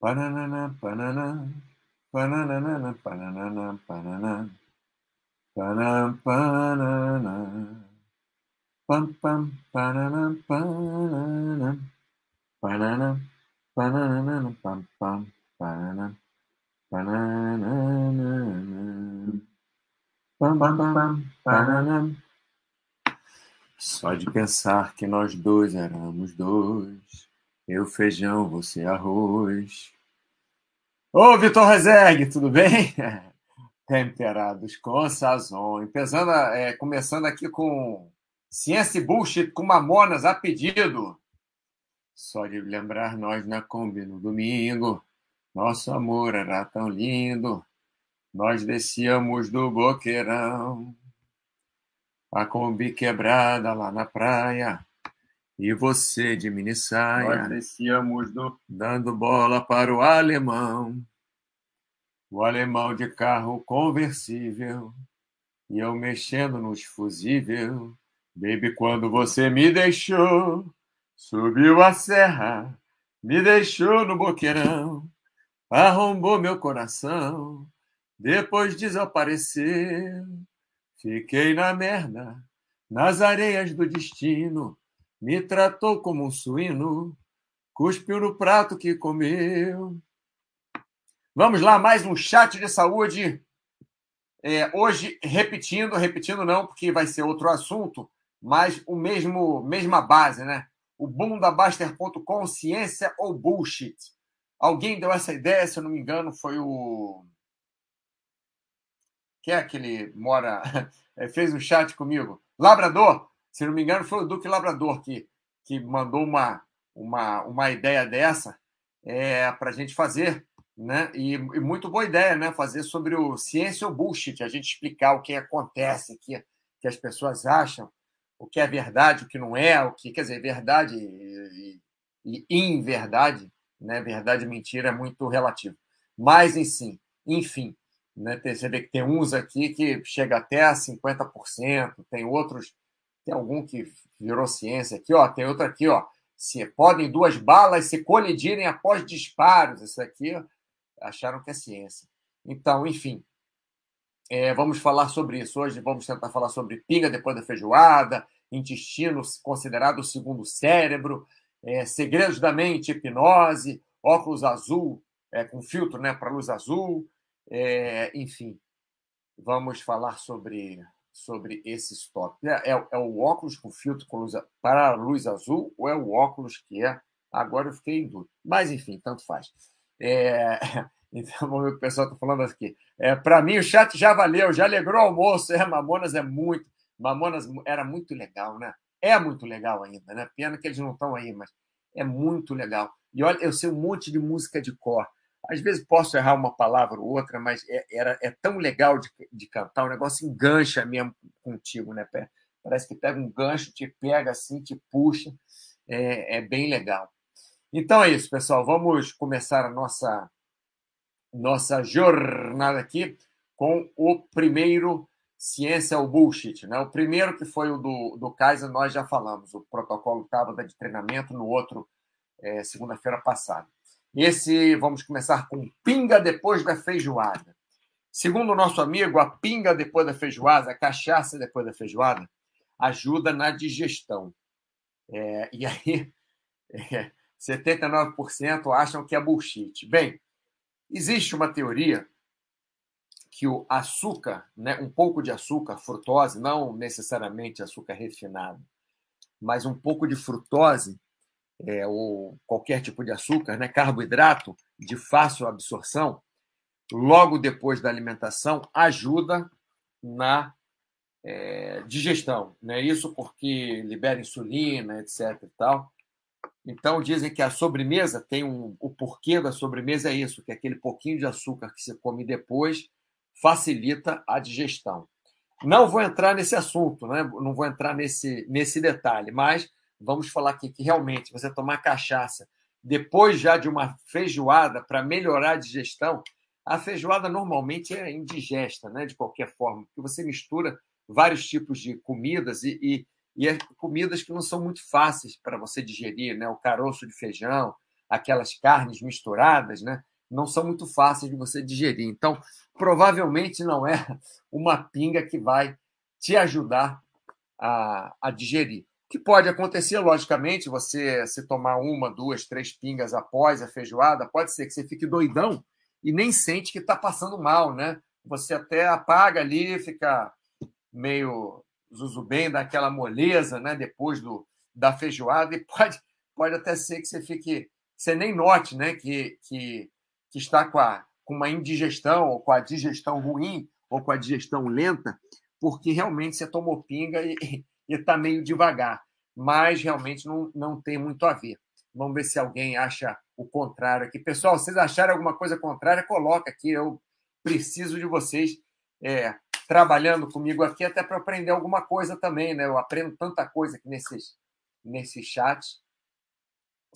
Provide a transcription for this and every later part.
Pananana, pananã, pananana, pananana, pananã, panam, pananã, pam, pam, pananã, pananã, pananã, pananana, pam, pam, pananã, pananana, pam, pam, pam, pananã. Só de pensar que nós dois éramos dois, eu feijão, você arroz. Ô, Vitor Rezegue, tudo bem? Temperados com sazon. É, começando aqui com Ciência e Bullshit com Mamonas a pedido. Só de lembrar nós na Kombi no domingo, nosso amor era tão lindo. Nós descíamos do boqueirão, a Kombi quebrada lá na praia. E você de mini saia. Nós descíamos do... dando bola para o alemão. O alemão de carro conversível. E eu mexendo nos fusível. Baby, quando você me deixou, subiu a serra, me deixou no boqueirão, arrombou meu coração, depois desapareceu. Fiquei na merda, nas areias do destino, me tratou como um suíno, cuspiu no prato que comeu. Vamos lá, mais um chat de saúde. É, hoje, repetindo, repetindo não, porque vai ser outro assunto, mas o mesmo, mesma base, né? O bundabaster.com, ciência ou bullshit? Alguém deu essa ideia, se eu não me engano, foi o. Quem é que ele mora? é, fez um chat comigo. Labrador, se não me engano, foi o Duque Labrador que, que mandou uma, uma, uma ideia dessa é, para a gente fazer. Né? E, e, muito boa ideia, né? Fazer sobre o ciência ou bullshit, a gente explicar o que acontece, que, que as pessoas acham, o que é verdade, o que não é, o que quer dizer, verdade e, e, e inverdade, né? Verdade e mentira é muito relativo. Mas, enfim, enfim, né? Você vê que tem uns aqui que chega até a 50%, tem outros, tem algum que virou ciência aqui, ó, tem outro aqui, ó. Se podem duas balas se colidirem após disparos, isso aqui acharam que é ciência. Então, enfim, é, vamos falar sobre isso hoje. Vamos tentar falar sobre pinga depois da feijoada, intestino considerado o segundo cérebro, é, segredos da mente, hipnose, óculos azul é, com filtro né, para luz azul, é, enfim, vamos falar sobre sobre esses tópicos. É, é, o óculos com filtro com luz, para luz azul ou é o óculos que é? Agora eu fiquei em dúvida. Mas, enfim, tanto faz. É, então, vamos ver o que o pessoal está falando aqui. É, Para mim, o chat já valeu, já alegrou o almoço. É, Mamonas é muito. Mamonas era muito legal, né? É muito legal ainda, né? Pena que eles não estão aí, mas é muito legal. E olha, eu sei um monte de música de cor. Às vezes posso errar uma palavra ou outra, mas é, era, é tão legal de, de cantar, o negócio engancha mesmo contigo, né? Parece que pega um gancho, te pega assim, te puxa. É, é bem legal. Então é isso, pessoal. Vamos começar a nossa, nossa jornada aqui com o primeiro Ciência ou Bullshit. Né? O primeiro, que foi o do, do Kaiser, nós já falamos. O protocolo estava de treinamento no outro, é, segunda-feira passada. Esse, vamos começar com pinga depois da feijoada. Segundo o nosso amigo, a pinga depois da feijoada, a cachaça depois da feijoada, ajuda na digestão. É, e aí, é, 79% acham que é bullshit. Bem, existe uma teoria que o açúcar, né, um pouco de açúcar, frutose, não necessariamente açúcar refinado, mas um pouco de frutose, é, ou qualquer tipo de açúcar, né, carboidrato de fácil absorção, logo depois da alimentação, ajuda na é, digestão. Né? Isso porque libera insulina, etc. E tal. Então dizem que a sobremesa tem um, o porquê da sobremesa é isso, que aquele pouquinho de açúcar que você come depois facilita a digestão. Não vou entrar nesse assunto, né? não vou entrar nesse, nesse detalhe, mas vamos falar aqui que realmente você tomar cachaça depois já de uma feijoada para melhorar a digestão, a feijoada normalmente é indigesta, né? de qualquer forma, porque você mistura vários tipos de comidas e, e, e é comidas que não são muito fáceis para você digerir, né? o caroço de feijão, aquelas carnes misturadas, né? Não são muito fáceis de você digerir. Então, provavelmente não é uma pinga que vai te ajudar a, a digerir. Que pode acontecer, logicamente, você se tomar uma, duas, três pingas após a feijoada, pode ser que você fique doidão e nem sente que está passando mal, né? Você até apaga ali, fica meio zuzubem, dá aquela moleza, né? Depois do, da feijoada e pode, pode até ser que você fique, você nem note, né? Que, que, que está com, a, com uma indigestão ou com a digestão ruim ou com a digestão lenta, porque realmente você tomou pinga e está meio devagar. Mas realmente não, não tem muito a ver. Vamos ver se alguém acha o contrário aqui. Pessoal, vocês acharem alguma coisa contrária, coloca aqui. Eu preciso de vocês é, trabalhando comigo aqui até para aprender alguma coisa também, né? Eu aprendo tanta coisa aqui nesses, nesses chats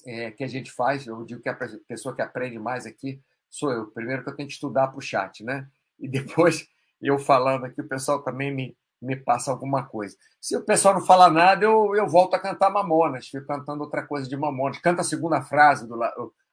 é, que a gente faz. Eu digo que a pessoa que aprende mais aqui sou eu. Primeiro que eu tenho que estudar para o chat, né? E depois eu falando aqui, o pessoal também me, me passa alguma coisa. Se o pessoal não falar nada, eu, eu volto a cantar Mamonas, fico cantando outra coisa de Mamonas. Canta a segunda frase, do,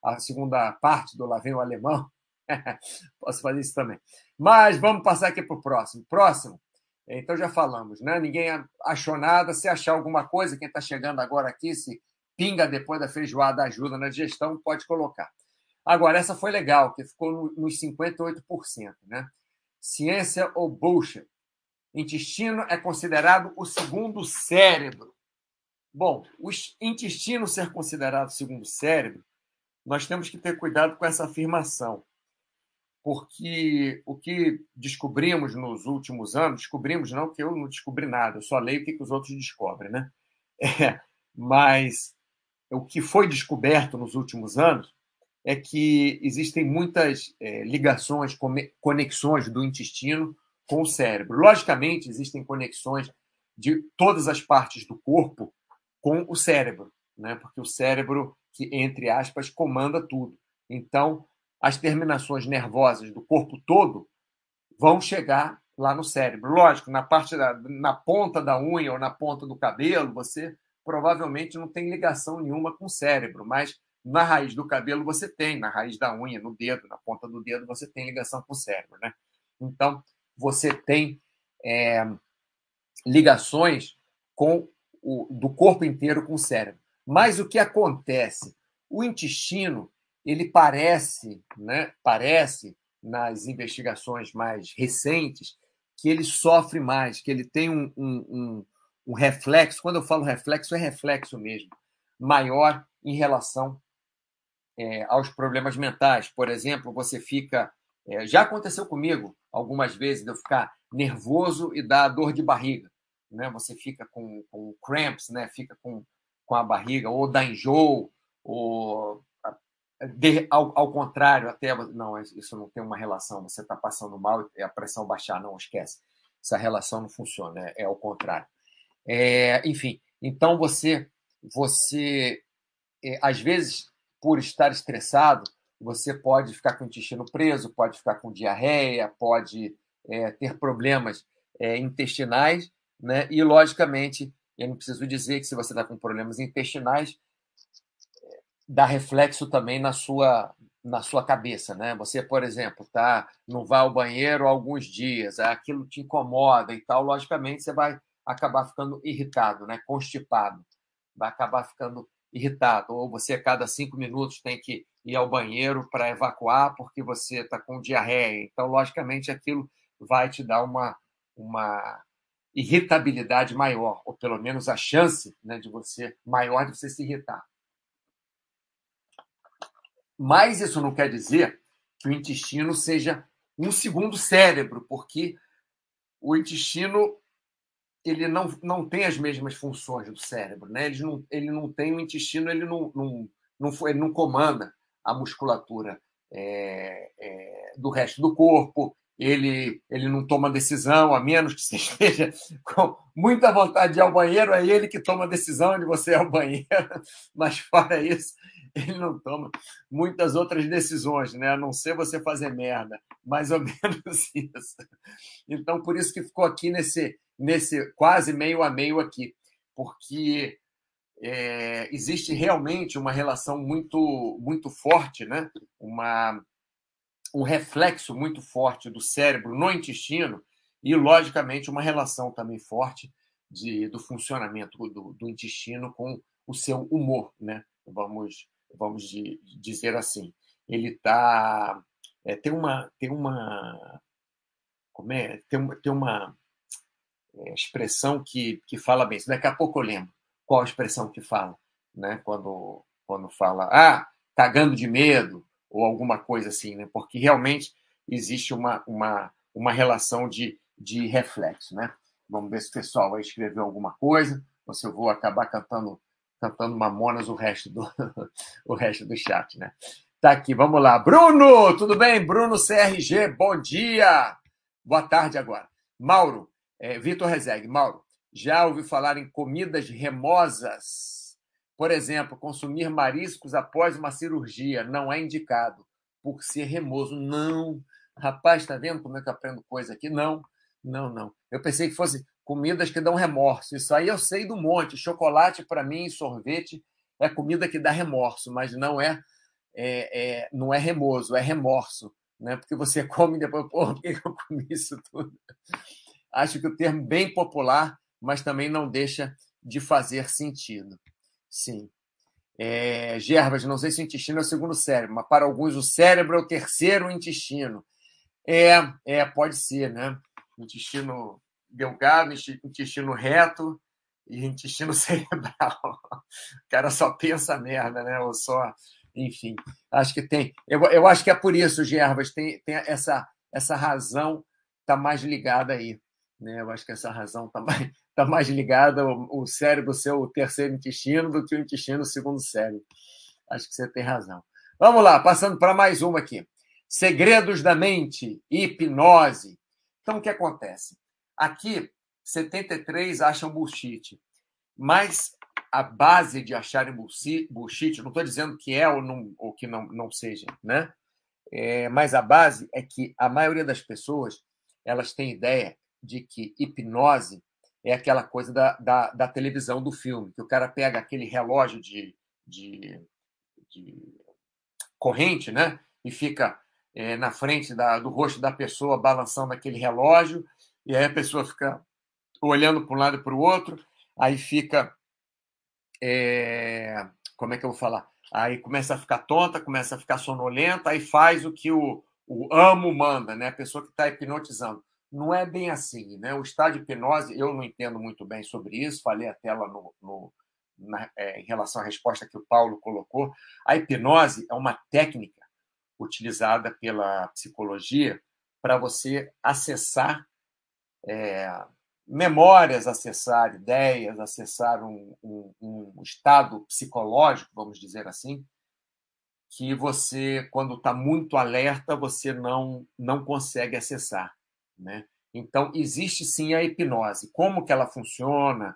a segunda parte do Lá Vem o Alemão. Posso fazer isso também. Mas vamos passar aqui para o próximo. Próximo. Então já falamos, né? Ninguém achou nada. Se achar alguma coisa, quem está chegando agora aqui, se pinga depois da feijoada ajuda na digestão, pode colocar. Agora, essa foi legal, que ficou nos 58%, né? Ciência ou bullshit? Intestino é considerado o segundo cérebro. Bom, o intestino ser considerado o segundo cérebro, nós temos que ter cuidado com essa afirmação. Porque o que descobrimos nos últimos anos, descobrimos não que eu não descobri nada, eu só leio o que, os outros descobrem, né? É, mas o que foi descoberto nos últimos anos é que existem muitas é, ligações, conexões do intestino com o cérebro. Logicamente, existem conexões de todas as partes do corpo com o cérebro, né? porque o cérebro, que entre aspas, comanda tudo. Então, as terminações nervosas do corpo todo vão chegar lá no cérebro. Lógico, na parte da, na ponta da unha ou na ponta do cabelo, você provavelmente não tem ligação nenhuma com o cérebro, mas na raiz do cabelo você tem, na raiz da unha, no dedo, na ponta do dedo, você tem ligação com o cérebro, né? Então, você tem é, ligações com o, do corpo inteiro com o cérebro. Mas o que acontece? O intestino, ele parece, né, parece, nas investigações mais recentes, que ele sofre mais, que ele tem um, um, um, um reflexo, quando eu falo reflexo, é reflexo mesmo, maior em relação é, aos problemas mentais. Por exemplo, você fica. É, já aconteceu comigo algumas vezes de eu ficar nervoso e dar dor de barriga. Né? Você fica com, com cramps, né? fica com, com a barriga, ou dá enjoo, ou. De, ao, ao contrário, até. Não, isso não tem uma relação. Você está passando mal e a pressão baixar, não esquece. Essa relação não funciona, é, é ao contrário. É, enfim, então você, você é, às vezes por estar estressado, você pode ficar com o intestino preso, pode ficar com diarreia, pode é, ter problemas é, intestinais, né? E, logicamente, eu não preciso dizer que se você está com problemas intestinais, dá reflexo também na sua na sua cabeça, né? Você, por exemplo, tá, não vai ao banheiro há alguns dias, aquilo te incomoda e tal, logicamente você vai acabar ficando irritado, né? Constipado, vai acabar ficando irritado, ou você a cada cinco minutos tem que ir ao banheiro para evacuar porque você está com diarreia. Então, logicamente, aquilo vai te dar uma, uma irritabilidade maior, ou pelo menos a chance né, de você maior de você se irritar. Mas isso não quer dizer que o intestino seja um segundo cérebro, porque o intestino ele não, não tem as mesmas funções do cérebro, né? Ele não, ele não tem o intestino, ele não, não, não, ele não comanda a musculatura é, é, do resto do corpo, ele, ele não toma decisão, a menos que você esteja com muita vontade de ir ao banheiro, é ele que toma a decisão de você ir ao banheiro, mas fora isso, ele não toma muitas outras decisões, né? a não ser você fazer merda, mais ou menos isso. Então, por isso que ficou aqui nesse, nesse quase meio a meio aqui, porque é, existe realmente uma relação muito, muito forte, né? uma, um reflexo muito forte do cérebro no intestino e, logicamente, uma relação também forte de, do funcionamento do, do intestino com o seu humor, né? vamos, vamos de, dizer assim. Ele tá, é, tem uma. Tem uma como é? Tem, tem uma é, expressão que, que fala bem. Daqui a pouco eu lembro qual a expressão que fala, né? Quando, quando fala, ah, cagando de medo, ou alguma coisa assim, né? Porque realmente existe uma, uma, uma relação de, de reflexo, né? Vamos ver se o pessoal vai escrever alguma coisa, ou se eu vou acabar cantando cantando mamonas o resto do o resto do chat, né? Tá aqui, vamos lá. Bruno, tudo bem? Bruno CRG, bom dia. Boa tarde agora. Mauro, é, Vitor Rezegue, Mauro, já ouvi falar em comidas remosas? Por exemplo, consumir mariscos após uma cirurgia não é indicado por ser remoso. Não. Rapaz, está vendo como é que eu aprendo coisa aqui? Não, não, não. Eu pensei que fosse comidas que dão remorso. Isso aí eu sei do monte. Chocolate, para mim, sorvete é comida que dá remorso, mas não é, é, é, não é remoso, é remorso. Né? Porque você come e depois, pô, por que eu comi isso tudo? Acho que o termo bem popular mas também não deixa de fazer sentido. Sim. É, Gervas, não sei se o intestino é o segundo cérebro, mas para alguns o cérebro é o terceiro intestino. É, é pode ser, né? Intestino delgado, intestino reto e intestino cerebral. O cara só pensa merda, né? Ou só. Enfim, acho que tem. Eu, eu acho que é por isso, Gervas, tem, tem essa, essa razão está mais ligada aí. Né? Eu acho que essa razão está mais, está mais ligada o cérebro ser o terceiro intestino do que o intestino segundo cérebro. Acho que você tem razão. Vamos lá, passando para mais uma aqui. Segredos da mente, hipnose. Então, o que acontece? Aqui, 73 acham bullshit, mas a base de acharem bullshit, não estou dizendo que é ou, não, ou que não, não seja, né? É, mas a base é que a maioria das pessoas elas têm ideia de que hipnose é aquela coisa da, da, da, televisão, do filme, que o cara pega aquele relógio de, de, de corrente né? e fica é, na frente da, do rosto da pessoa balançando aquele relógio, e aí a pessoa fica olhando para um lado e para o outro, aí fica. É, como é que eu vou falar? Aí começa a ficar tonta, começa a ficar sonolenta, aí faz o que o, o amo manda, né? a pessoa que está hipnotizando não é bem assim. Né? O estado de hipnose, eu não entendo muito bem sobre isso, falei até lá no, no na, é, em relação à resposta que o Paulo colocou. A hipnose é uma técnica utilizada pela psicologia para você acessar é, memórias, acessar ideias, acessar um, um, um estado psicológico, vamos dizer assim, que você, quando está muito alerta, você não, não consegue acessar. Né? Então, existe sim a hipnose. Como que ela funciona,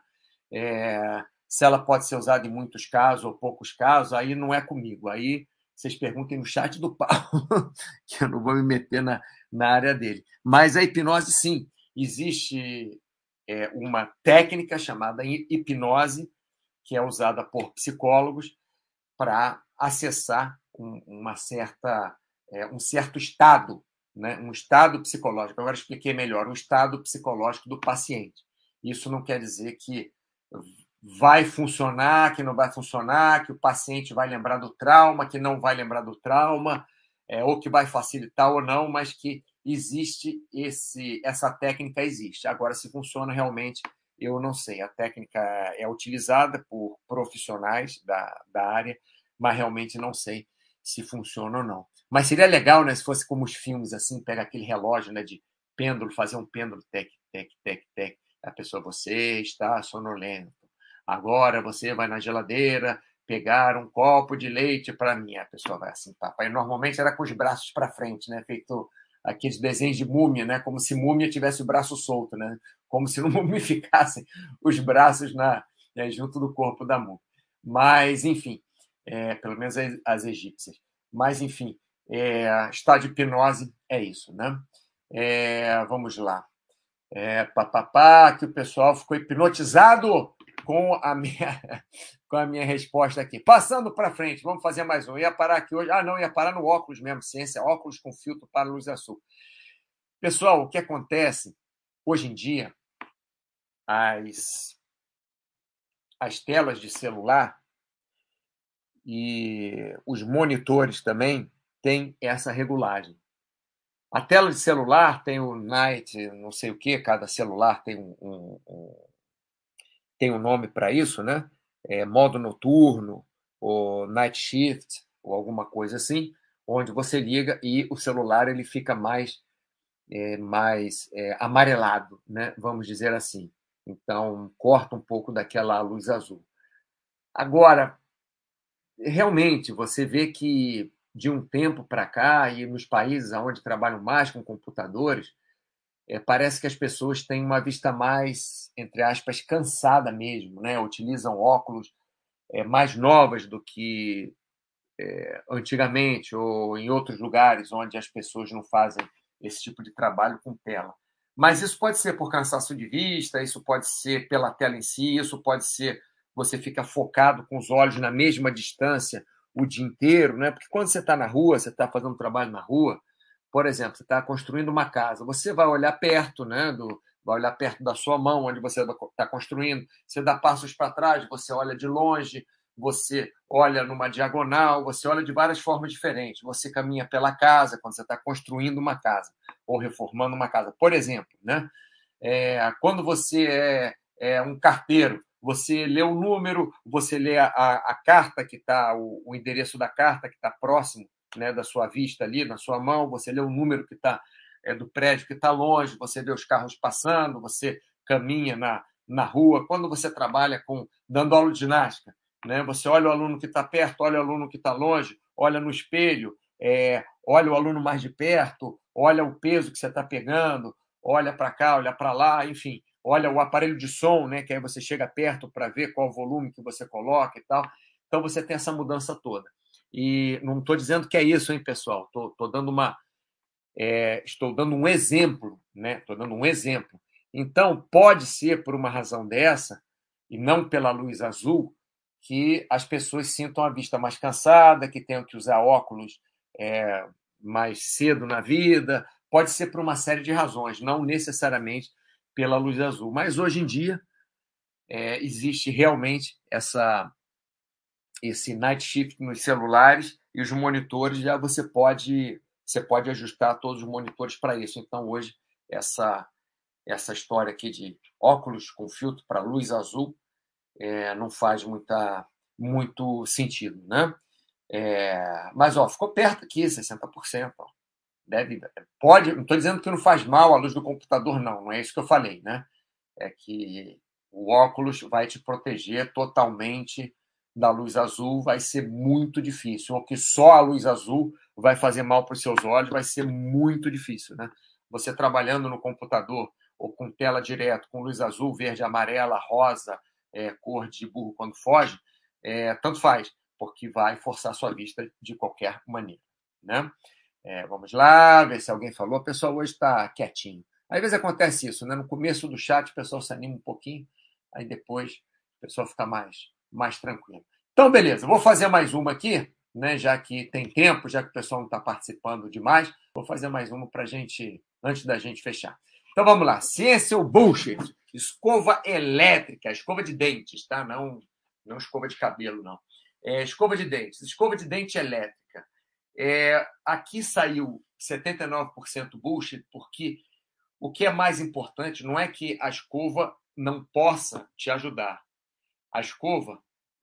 é, se ela pode ser usada em muitos casos ou poucos casos, aí não é comigo. Aí vocês perguntem no chat do Paulo, que eu não vou me meter na, na área dele. Mas a hipnose, sim, existe é, uma técnica chamada hipnose, que é usada por psicólogos para acessar um, uma certa, é, um certo estado né? um estado psicológico. Agora expliquei melhor, um estado psicológico do paciente. Isso não quer dizer que vai funcionar, que não vai funcionar, que o paciente vai lembrar do trauma, que não vai lembrar do trauma, é, ou que vai facilitar ou não, mas que existe esse, essa técnica existe. Agora, se funciona realmente, eu não sei. A técnica é utilizada por profissionais da, da área, mas realmente não sei se funciona ou não. Mas seria legal, né, se fosse como os filmes, assim, pega aquele relógio, né, de pêndulo, fazer um pêndulo, tec, tec, tec, tec. A pessoa, você está sonolento. Agora você vai na geladeira pegar um copo de leite para mim. A pessoa vai assim, papai. Normalmente era com os braços para frente, né, feito aqueles desenhos de múmia, né, como se múmia tivesse o braço solto, né, como se não mumificassem os braços na, né, junto do corpo da múmia. Mas, enfim, é, pelo menos as, as egípcias. Mas, enfim, é, estado de hipnose é isso, né? É, vamos lá. É, papapá, que o pessoal ficou hipnotizado com a minha, com a minha resposta aqui. Passando para frente, vamos fazer mais um. Ia parar aqui hoje. Ah, não, ia parar no óculos mesmo, ciência, óculos com filtro para luz azul. Pessoal, o que acontece hoje em dia, as, as telas de celular e os monitores também têm essa regulagem. A tela de celular tem o night, não sei o que, cada celular tem um, um, um tem um nome para isso, né? É, modo noturno, ou night shift, ou alguma coisa assim, onde você liga e o celular ele fica mais, é, mais é, amarelado, né? Vamos dizer assim. Então, corta um pouco daquela luz azul. Agora, realmente, você vê que de um tempo para cá, e nos países onde trabalham mais com computadores, é, parece que as pessoas têm uma vista mais, entre aspas, cansada mesmo, né? utilizam óculos é, mais novas do que é, antigamente ou em outros lugares onde as pessoas não fazem esse tipo de trabalho com tela. Mas isso pode ser por cansaço de vista, isso pode ser pela tela em si, isso pode ser você fica focado com os olhos na mesma distância o dia inteiro, né? Porque quando você está na rua, você está fazendo trabalho na rua, por exemplo, você está construindo uma casa, você vai olhar perto, né? Do, vai olhar perto da sua mão, onde você está construindo. Você dá passos para trás, você olha de longe, você olha numa diagonal, você olha de várias formas diferentes. Você caminha pela casa quando você está construindo uma casa ou reformando uma casa. Por exemplo, né? É, quando você é, é um carteiro, você lê o número, você lê a, a, carta que está, o, o, endereço da carta que está próximo né, da sua vista ali, na sua mão, você lê o número que está é, do prédio que está longe, você vê os carros passando, você caminha na, na rua. Quando você trabalha com dando aula de ginástica, né, você olha o aluno que está perto, olha o aluno que está longe, olha no espelho, é, olha o aluno mais de perto, olha o peso que você está pegando, olha para cá, olha para lá, enfim olha o aparelho de som, né, que aí você chega perto para ver qual volume que você coloca e tal. Então você tem essa mudança toda. E não estou dizendo que é isso, hein, pessoal? Estou dando uma, é, estou dando um exemplo, né? Estou dando um exemplo. Então pode ser por uma razão dessa e não pela luz azul que as pessoas sintam a vista mais cansada, que tenham que usar óculos é, mais cedo na vida. Pode ser por uma série de razões, não necessariamente pela luz azul. Mas hoje em dia é, existe realmente essa esse night shift nos celulares e os monitores já você pode você pode ajustar todos os monitores para isso. Então hoje essa essa história aqui de óculos com filtro para luz azul é, não faz muita muito sentido, né? É, mas ó, ficou perto aqui, 60%. Ó deve, pode, não estou dizendo que não faz mal a luz do computador, não, não é isso que eu falei, né? É que o óculos vai te proteger totalmente da luz azul, vai ser muito difícil. Ou que só a luz azul vai fazer mal para os seus olhos, vai ser muito difícil, né? Você trabalhando no computador ou com tela direto, com luz azul, verde, amarela, rosa, é, cor de burro quando foge, é, tanto faz, porque vai forçar sua vista de qualquer maneira, né? É, vamos lá, ver se alguém falou. O pessoal hoje está quietinho. Às vezes acontece isso, né? No começo do chat o pessoal se anima um pouquinho, aí depois o pessoal fica mais, mais tranquilo. Então, beleza, vou fazer mais uma aqui, né? Já que tem tempo, já que o pessoal não está participando demais, vou fazer mais uma para gente, antes da gente fechar. Então vamos lá. Ciência ou bullshit? Escova elétrica, escova de dentes, tá? Não, não escova de cabelo, não. É, escova de dentes. Escova de dente elétrica é, aqui saiu 79% bullshit, porque o que é mais importante não é que a escova não possa te ajudar. A escova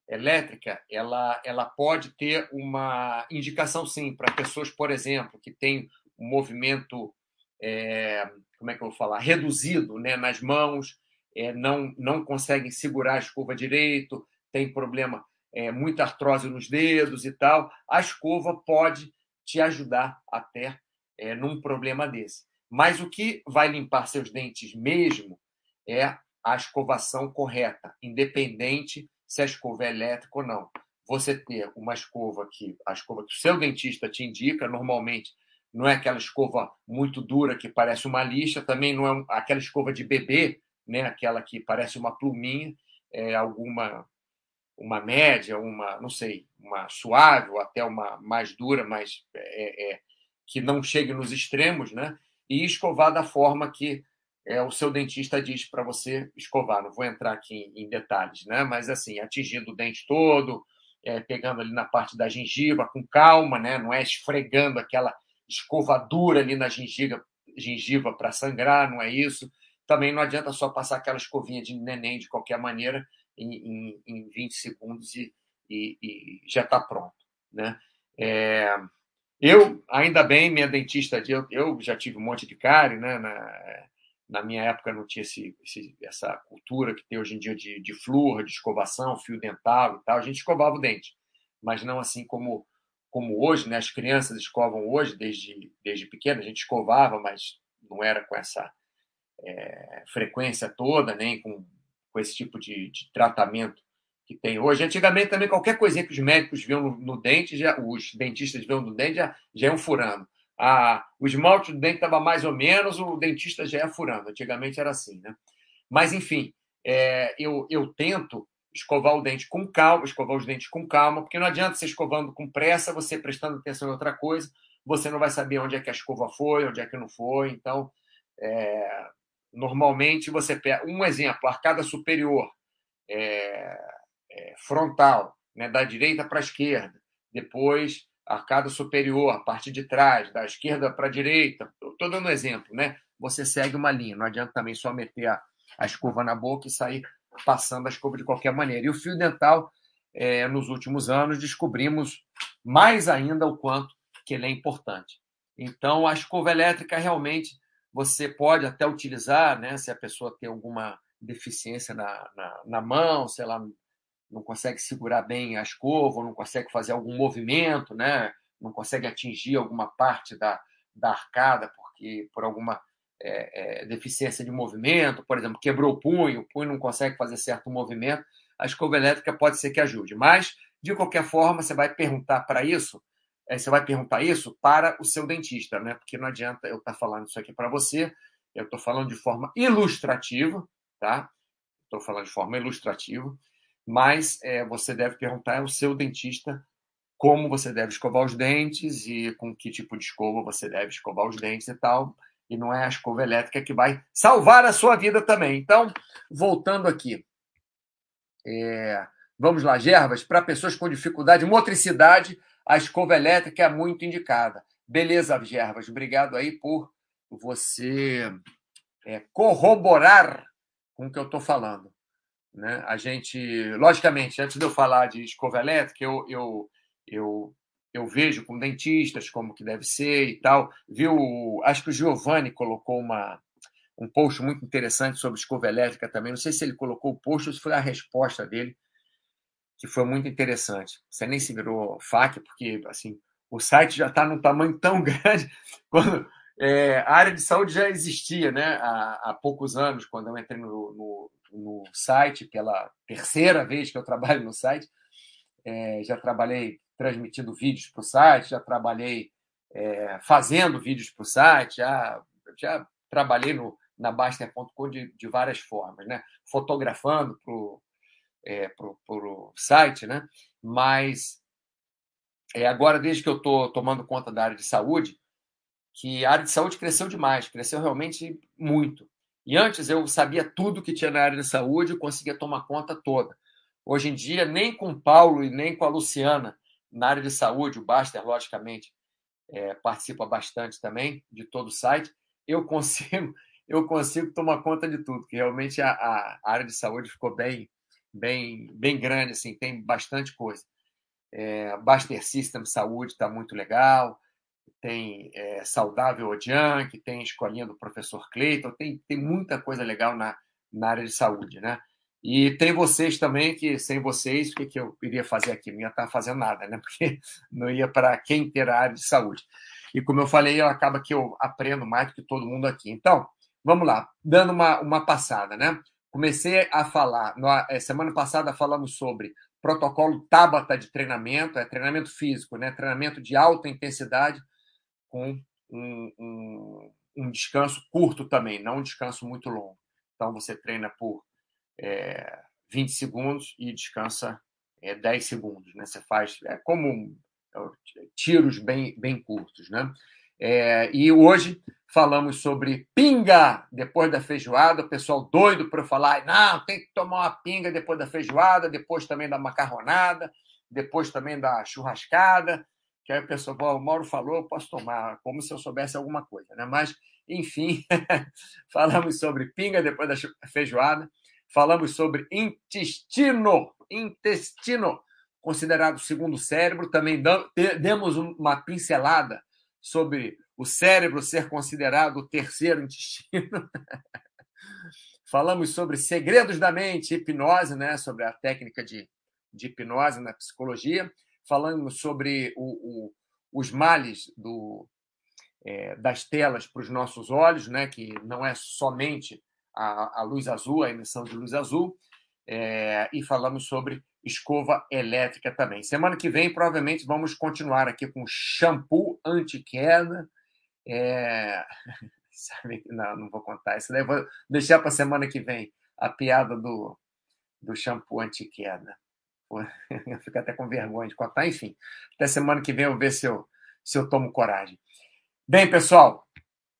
elétrica, ela, ela pode ter uma indicação, sim, para pessoas, por exemplo, que têm um movimento, é, como é que eu vou falar, reduzido né, nas mãos, é, não, não conseguem segurar a escova direito, tem problema é, muita artrose nos dedos e tal, a escova pode te ajudar até é, num problema desse. Mas o que vai limpar seus dentes mesmo é a escovação correta, independente se a escova é elétrica ou não. Você ter uma escova que a escova que o seu dentista te indica, normalmente não é aquela escova muito dura que parece uma lixa, também não é aquela escova de bebê, né, aquela que parece uma pluminha, é alguma uma média, uma, não sei, uma suave ou até uma mais dura, mas é, é, que não chegue nos extremos, né? E escovar da forma que é, o seu dentista diz para você escovar. Não vou entrar aqui em, em, detalhes, né? Mas assim, atingindo o dente todo, é, pegando ali na parte da gengiva com calma, né? Não é esfregando aquela escovadura ali na gengiva, gengiva para sangrar, não é isso. Também não adianta só passar aquela escovinha de neném de qualquer maneira em, em, em 20 segundos e, e, e já está pronto, né? É, eu, ainda bem, minha dentista, eu, eu já tive um monte de cárie, né? Na, na minha época não tinha esse, esse, essa cultura que tem hoje em dia de, de flúor, de escovação, fio dental e tal. A gente escovava o dente, mas não assim como como hoje, né? As crianças escovam hoje desde desde pequena. A gente escovava, mas não era com essa é, frequência toda, nem com, com esse tipo de, de, tratamento que tem hoje. Antigamente também qualquer coisinha que os médicos viam no, no dente, já, os dentistas viam no dente, já, já iam furando a, o esmalte do dente estava mais ou menos, o dentista já ia furando. Antigamente era assim, né? Mas, enfim, é, eu, eu tento escovar o dente com calma, escovar os dentes com calma, porque não adianta você escovando com pressa, você prestando atenção em outra coisa, você não vai saber onde é que a escova foi, onde é que não foi. Então, é, normalmente você pega um exemplo, arcada superior, é, é, frontal, né, da direita para a esquerda, depois arcada superior, a parte de trás, da esquerda para a direita. Estou dando um exemplo, né? Você segue uma linha, não adianta também só meter a, a escova na boca e sair passando a escova de qualquer maneira. E o fio dental, é, nos últimos anos, descobrimos mais ainda o quanto que ele é importante. Então, a escova elétrica realmente você pode até utilizar, né? Se a pessoa tem alguma deficiência na, na, na mão, sei lá, não consegue segurar bem a escova, não consegue fazer algum movimento, né? não consegue atingir alguma parte da, da arcada porque por alguma é, é, deficiência de movimento, por exemplo, quebrou o punho, o punho não consegue fazer certo movimento, a escova elétrica pode ser que ajude. Mas, de qualquer forma, você vai perguntar para isso, você vai perguntar isso para o seu dentista, né? Porque não adianta eu estar falando isso aqui para você, eu estou falando de forma ilustrativa, tá? Estou falando de forma ilustrativa mas é, você deve perguntar ao seu dentista como você deve escovar os dentes e com que tipo de escova você deve escovar os dentes e tal. E não é a escova elétrica que vai salvar a sua vida também. Então, voltando aqui. É, vamos lá, Gervas. Para pessoas com dificuldade de motricidade, a escova elétrica é muito indicada. Beleza, Gervas. Obrigado aí por você é, corroborar com o que eu estou falando. Né? A gente, logicamente, antes de eu falar de escova elétrica, eu, eu, eu, eu vejo com dentistas como que deve ser e tal. Viu? Acho que o Giovanni colocou uma, um post muito interessante sobre escova elétrica também. Não sei se ele colocou o post ou se foi a resposta dele, que foi muito interessante. Você nem se virou FAQ, porque assim, o site já está num tamanho tão grande. Quando, é, a área de saúde já existia né? há, há poucos anos, quando eu entrei no, no no site, pela terceira vez que eu trabalho no site. É, já trabalhei transmitindo vídeos para o site, já trabalhei é, fazendo vídeos para o site, já, já trabalhei no, na Baster.com de, de várias formas, né? fotografando para o é, pro, pro site, né? mas é, agora, desde que eu estou tomando conta da área de saúde, que a área de saúde cresceu demais, cresceu realmente muito. E antes eu sabia tudo que tinha na área de saúde e conseguia tomar conta toda. Hoje em dia, nem com o Paulo e nem com a Luciana, na área de saúde, o Baster, logicamente, é, participa bastante também de todo o site, eu consigo eu consigo tomar conta de tudo, que realmente a, a área de saúde ficou bem, bem, bem grande, assim, tem bastante coisa. É, Baster System Saúde está muito legal, tem é, Saudável que tem Escolinha do Professor Cleiton, tem, tem muita coisa legal na, na área de saúde, né? E tem vocês também, que sem vocês, o que, que eu iria fazer aqui? Não ia estar fazendo nada, né? Porque não ia para quem ter a área de saúde. E como eu falei, acaba que eu aprendo mais do que todo mundo aqui. Então, vamos lá, dando uma, uma passada, né? Comecei a falar, é, semana passada falamos sobre protocolo Tabata de treinamento, é treinamento físico, né? Treinamento de alta intensidade com um, um, um, descanso curto também, não um descanso muito longo. Então, você treina por é, 20 segundos e descansa é, 10 segundos, né? Você faz é como é, tiros bem, bem curtos, né? É, e hoje falamos sobre pinga depois da feijoada. O pessoal doido para falar, não, tem que tomar uma pinga depois da feijoada, depois também da macarronada, depois também da churrascada. Que aí o pessoal, o Mauro falou, eu posso tomar, como se eu soubesse alguma coisa, né? Mas, enfim, falamos sobre pinga depois da feijoada, falamos sobre intestino, intestino, considerado o segundo cérebro, também demos uma pincelada sobre o cérebro ser considerado o terceiro intestino. Falamos sobre segredos da mente, hipnose, né? sobre a técnica de, de hipnose na psicologia. Falamos sobre o, o, os males do, é, das telas para os nossos olhos, né? que não é somente a, a luz azul, a emissão de luz azul. É, e falamos sobre escova elétrica também. Semana que vem, provavelmente, vamos continuar aqui com shampoo anti-queda é... Não, não vou contar isso. Vou deixar para semana que vem a piada do, do shampoo anti-queda. Eu fico até com vergonha de contar. Enfim, até semana que vem eu ver se eu, se eu tomo coragem. Bem, pessoal,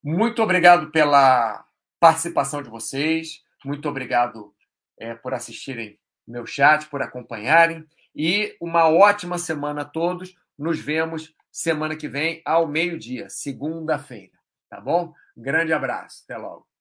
muito obrigado pela participação de vocês. Muito obrigado é, por assistirem meu chat, por acompanharem. E uma ótima semana a todos. Nos vemos semana que vem, ao meio-dia, segunda-feira. Tá bom? Grande abraço. Até logo.